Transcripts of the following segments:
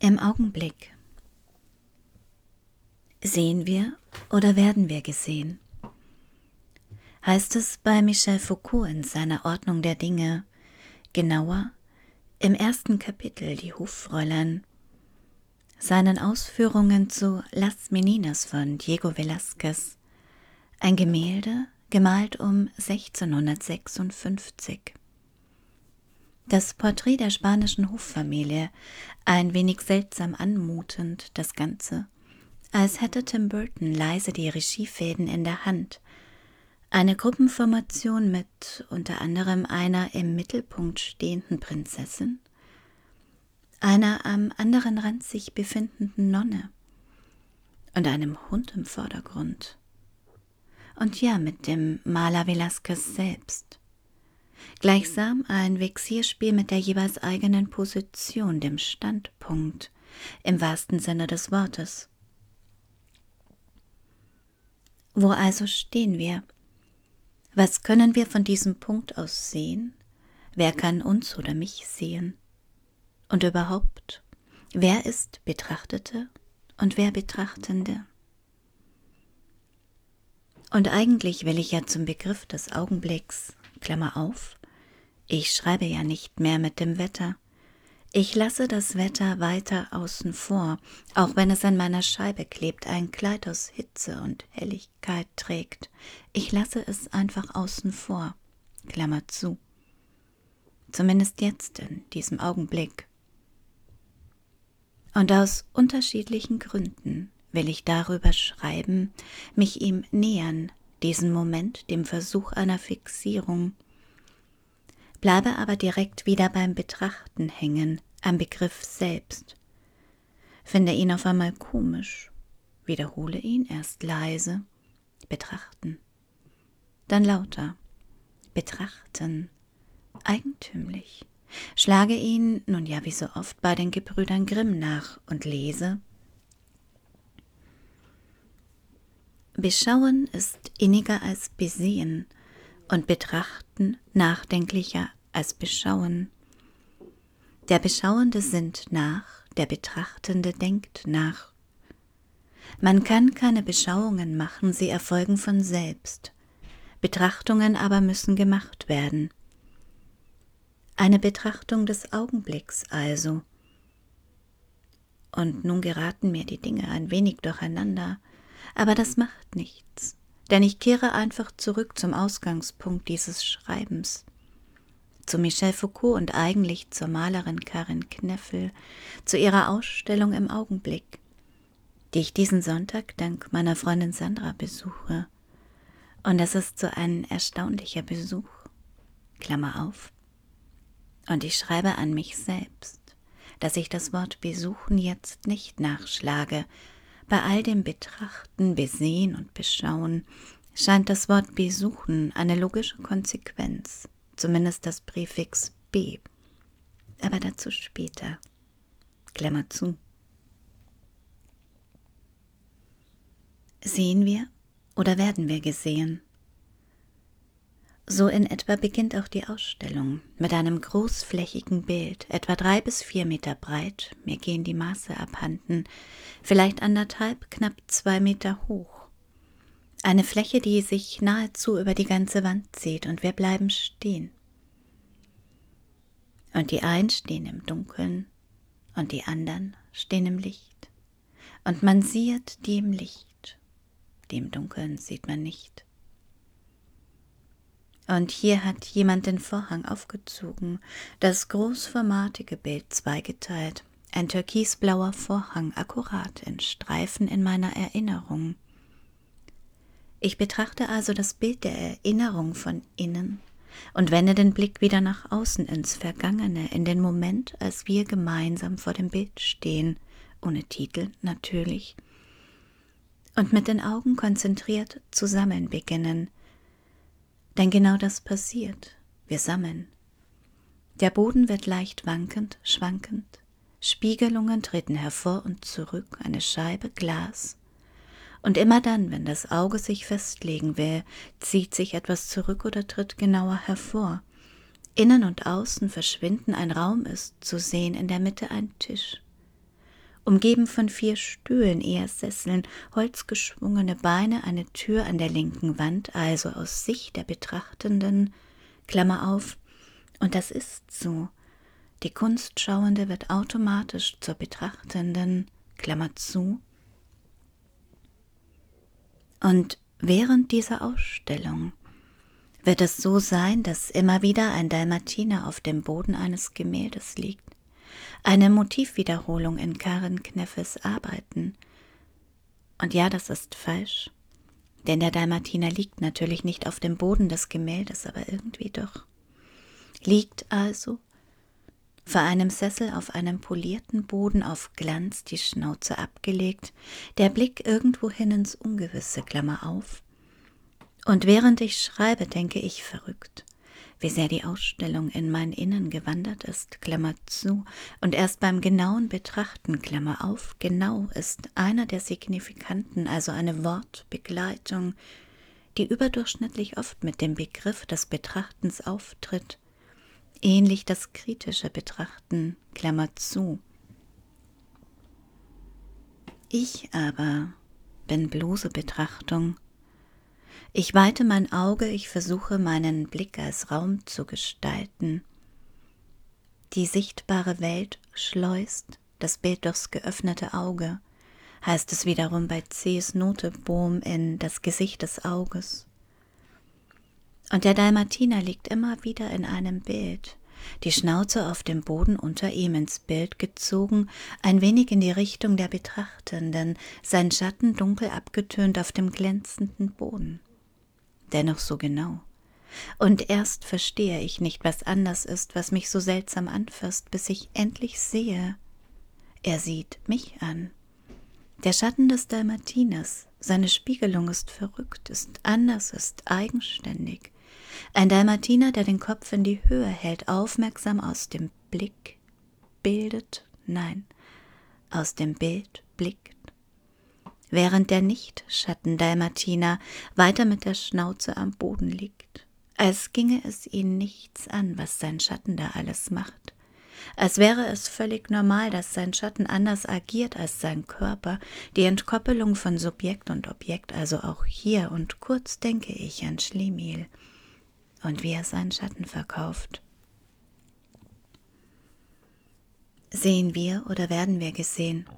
Im Augenblick. Sehen wir oder werden wir gesehen? Heißt es bei Michel Foucault in seiner Ordnung der Dinge, genauer im ersten Kapitel die Hoffräulein, seinen Ausführungen zu Las Meninas von Diego Velázquez, ein Gemälde, gemalt um 1656. Das Porträt der spanischen Hoffamilie, ein wenig seltsam anmutend, das Ganze, als hätte Tim Burton leise die Regiefäden in der Hand. Eine Gruppenformation mit unter anderem einer im Mittelpunkt stehenden Prinzessin, einer am anderen Rand sich befindenden Nonne und einem Hund im Vordergrund. Und ja, mit dem Maler Velasquez selbst. Gleichsam ein Vexierspiel mit der jeweils eigenen Position, dem Standpunkt, im wahrsten Sinne des Wortes. Wo also stehen wir? Was können wir von diesem Punkt aus sehen? Wer kann uns oder mich sehen? Und überhaupt, wer ist Betrachtete und wer Betrachtende? Und eigentlich will ich ja zum Begriff des Augenblicks, Klammer auf, ich schreibe ja nicht mehr mit dem Wetter. Ich lasse das Wetter weiter außen vor, auch wenn es an meiner Scheibe klebt, ein Kleid aus Hitze und Helligkeit trägt. Ich lasse es einfach außen vor. Klammer zu. Zumindest jetzt in diesem Augenblick. Und aus unterschiedlichen Gründen will ich darüber schreiben, mich ihm nähern, diesen Moment, dem Versuch einer Fixierung, bleibe aber direkt wieder beim Betrachten hängen, am Begriff selbst. Finde ihn auf einmal komisch, wiederhole ihn erst leise, betrachten, dann lauter, betrachten, eigentümlich, schlage ihn nun ja wie so oft bei den Gebrüdern Grimm nach und lese Beschauen ist inniger als Besehen und Betrachten nachdenklicher als Beschauen. Der Beschauende sinnt nach, der Betrachtende denkt nach. Man kann keine Beschauungen machen, sie erfolgen von selbst. Betrachtungen aber müssen gemacht werden. Eine Betrachtung des Augenblicks also. Und nun geraten mir die Dinge ein wenig durcheinander. Aber das macht nichts, denn ich kehre einfach zurück zum Ausgangspunkt dieses Schreibens, zu Michel Foucault und eigentlich zur Malerin Karin Kneffel, zu ihrer Ausstellung im Augenblick, die ich diesen Sonntag dank meiner Freundin Sandra besuche. Und es ist so ein erstaunlicher Besuch. Klammer auf. Und ich schreibe an mich selbst, dass ich das Wort besuchen jetzt nicht nachschlage, bei all dem Betrachten, Besehen und Beschauen scheint das Wort besuchen eine logische Konsequenz, zumindest das Präfix b. Aber dazu später. Klammer zu. Sehen wir oder werden wir gesehen? So in etwa beginnt auch die Ausstellung mit einem großflächigen Bild, etwa drei bis vier Meter breit, mir gehen die Maße abhanden, vielleicht anderthalb, knapp zwei Meter hoch. Eine Fläche, die sich nahezu über die ganze Wand zieht, und wir bleiben stehen. Und die einen stehen im Dunkeln, und die anderen stehen im Licht. Und man sieht die im Licht, die im Dunkeln sieht man nicht. Und hier hat jemand den Vorhang aufgezogen, das großformatige Bild zweigeteilt, ein türkisblauer Vorhang akkurat in Streifen in meiner Erinnerung. Ich betrachte also das Bild der Erinnerung von innen und wende den Blick wieder nach außen ins Vergangene, in den Moment, als wir gemeinsam vor dem Bild stehen, ohne Titel natürlich, und mit den Augen konzentriert zusammen beginnen, denn genau das passiert. Wir sammeln. Der Boden wird leicht wankend, schwankend. Spiegelungen treten hervor und zurück, eine Scheibe, Glas. Und immer dann, wenn das Auge sich festlegen will, zieht sich etwas zurück oder tritt genauer hervor. Innen und außen verschwinden, ein Raum ist zu sehen, in der Mitte ein Tisch. Umgeben von vier Stühlen, eher Sesseln, holzgeschwungene Beine, eine Tür an der linken Wand, also aus Sicht der Betrachtenden, Klammer auf, und das ist so. Die Kunstschauende wird automatisch zur Betrachtenden, Klammer zu. Und während dieser Ausstellung wird es so sein, dass immer wieder ein Dalmatiner auf dem Boden eines Gemäldes liegt. Eine Motivwiederholung in Karen Kneffes Arbeiten. Und ja, das ist falsch, denn der Dalmatiner liegt natürlich nicht auf dem Boden des Gemäldes, aber irgendwie doch. Liegt also vor einem Sessel auf einem polierten Boden auf Glanz, die Schnauze abgelegt, der Blick irgendwohin ins Ungewisse, Klammer auf. Und während ich schreibe, denke ich verrückt, wie sehr die Ausstellung in mein Innen gewandert ist, Klammer zu, und erst beim genauen Betrachten, Klammer auf, genau ist einer der Signifikanten, also eine Wortbegleitung, die überdurchschnittlich oft mit dem Begriff des Betrachtens auftritt, ähnlich das kritische Betrachten, Klammer zu. Ich aber bin bloße Betrachtung. Ich weite mein Auge, ich versuche meinen Blick als Raum zu gestalten. Die sichtbare Welt schleust das Bild durchs geöffnete Auge, heißt es wiederum bei C.S. Notebohm in Das Gesicht des Auges. Und der Dalmatiner liegt immer wieder in einem Bild, die Schnauze auf dem Boden unter ihm ins Bild gezogen, ein wenig in die Richtung der Betrachtenden, sein Schatten dunkel abgetönt auf dem glänzenden Boden. Dennoch so genau. Und erst verstehe ich nicht, was anders ist, was mich so seltsam anfasst, bis ich endlich sehe. Er sieht mich an. Der Schatten des Dalmatiners, seine Spiegelung ist verrückt, ist anders, ist eigenständig. Ein Dalmatiner, der den Kopf in die Höhe hält, aufmerksam aus dem Blick bildet, nein, aus dem Bild blickt. Während der Nicht-Schatten-Dalmatiner weiter mit der Schnauze am Boden liegt, als ginge es ihn nichts an, was sein Schatten da alles macht als wäre es völlig normal, dass sein Schatten anders agiert als sein Körper, die Entkoppelung von Subjekt und Objekt also auch hier, und kurz denke ich an Schlemiel, und wie er seinen Schatten verkauft. Sehen wir oder werden wir gesehen?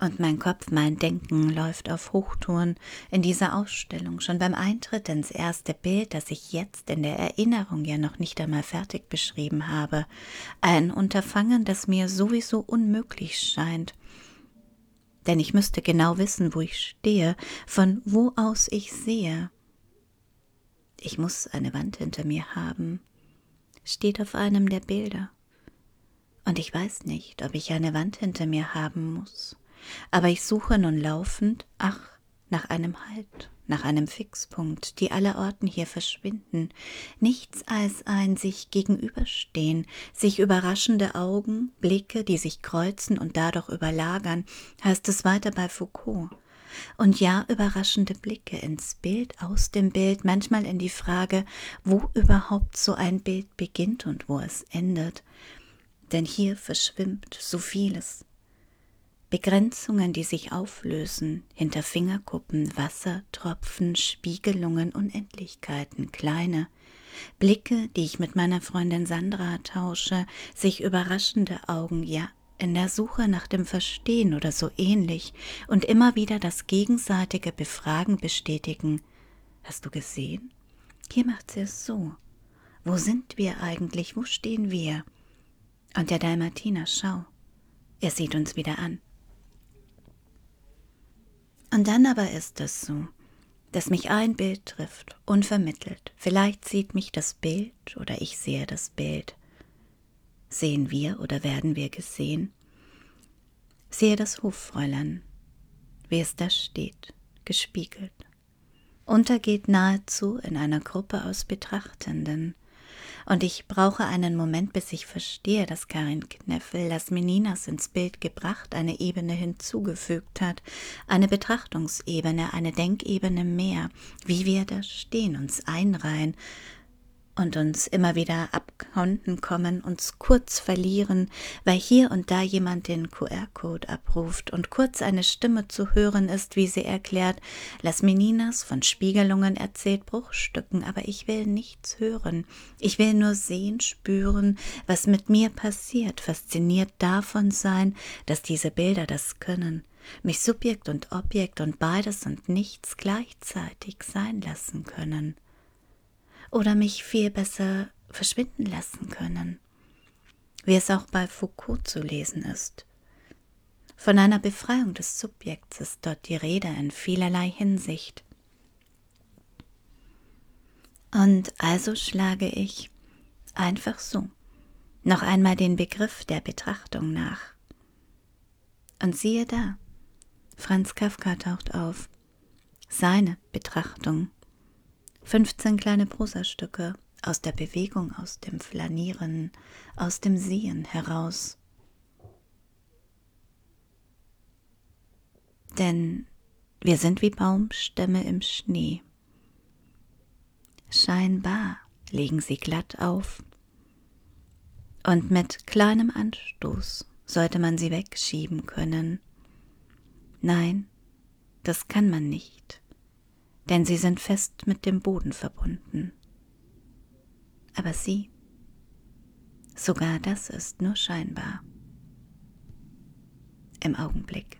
Und mein Kopf, mein Denken läuft auf Hochtouren in dieser Ausstellung, schon beim Eintritt ins erste Bild, das ich jetzt in der Erinnerung ja noch nicht einmal fertig beschrieben habe. Ein Unterfangen, das mir sowieso unmöglich scheint. Denn ich müsste genau wissen, wo ich stehe, von wo aus ich sehe. Ich muss eine Wand hinter mir haben, steht auf einem der Bilder. Und ich weiß nicht, ob ich eine Wand hinter mir haben muss, aber ich suche nun laufend, ach, nach einem Halt, nach einem Fixpunkt, die allerorten hier verschwinden, nichts als ein sich gegenüberstehen, sich überraschende Augen, Blicke, die sich kreuzen und dadurch überlagern, heißt es weiter bei Foucault und ja überraschende Blicke ins Bild, aus dem Bild, manchmal in die Frage, wo überhaupt so ein Bild beginnt und wo es endet. Denn hier verschwimmt so vieles. Begrenzungen, die sich auflösen, hinter Fingerkuppen, Wassertropfen, Spiegelungen, Unendlichkeiten, kleine, Blicke, die ich mit meiner Freundin Sandra tausche, sich überraschende Augen, ja, in der Suche nach dem Verstehen oder so ähnlich und immer wieder das gegenseitige Befragen bestätigen. Hast du gesehen? Hier macht sie es so. Wo sind wir eigentlich? Wo stehen wir? Und der Dalmatiner, schau, er sieht uns wieder an. Und dann aber ist es so, dass mich ein Bild trifft, unvermittelt. Vielleicht sieht mich das Bild oder ich sehe das Bild. Sehen wir oder werden wir gesehen? Sehe das Hoffräulein, wie es da steht, gespiegelt, untergeht nahezu in einer Gruppe aus Betrachtenden, und ich brauche einen Moment, bis ich verstehe, dass Karin Kneffel Las Meninas ins Bild gebracht, eine Ebene hinzugefügt hat, eine Betrachtungsebene, eine Denkebene mehr, wie wir da stehen, uns einreihen, und uns immer wieder abhanden kommen, uns kurz verlieren, weil hier und da jemand den QR-Code abruft und kurz eine Stimme zu hören ist, wie sie erklärt, Las Meninas von Spiegelungen erzählt Bruchstücken, aber ich will nichts hören. Ich will nur sehen, spüren, was mit mir passiert, fasziniert davon sein, dass diese Bilder das können, mich Subjekt und Objekt und beides und nichts gleichzeitig sein lassen können oder mich viel besser verschwinden lassen können, wie es auch bei Foucault zu lesen ist. Von einer Befreiung des Subjekts ist dort die Rede in vielerlei Hinsicht. Und also schlage ich einfach so noch einmal den Begriff der Betrachtung nach. Und siehe da, Franz Kafka taucht auf. Seine Betrachtung 15 kleine Prosastücke aus der Bewegung, aus dem Flanieren, aus dem Sehen heraus. Denn wir sind wie Baumstämme im Schnee. Scheinbar liegen sie glatt auf. Und mit kleinem Anstoß sollte man sie wegschieben können. Nein, das kann man nicht denn sie sind fest mit dem Boden verbunden. Aber sie, sogar das ist nur scheinbar. Im Augenblick.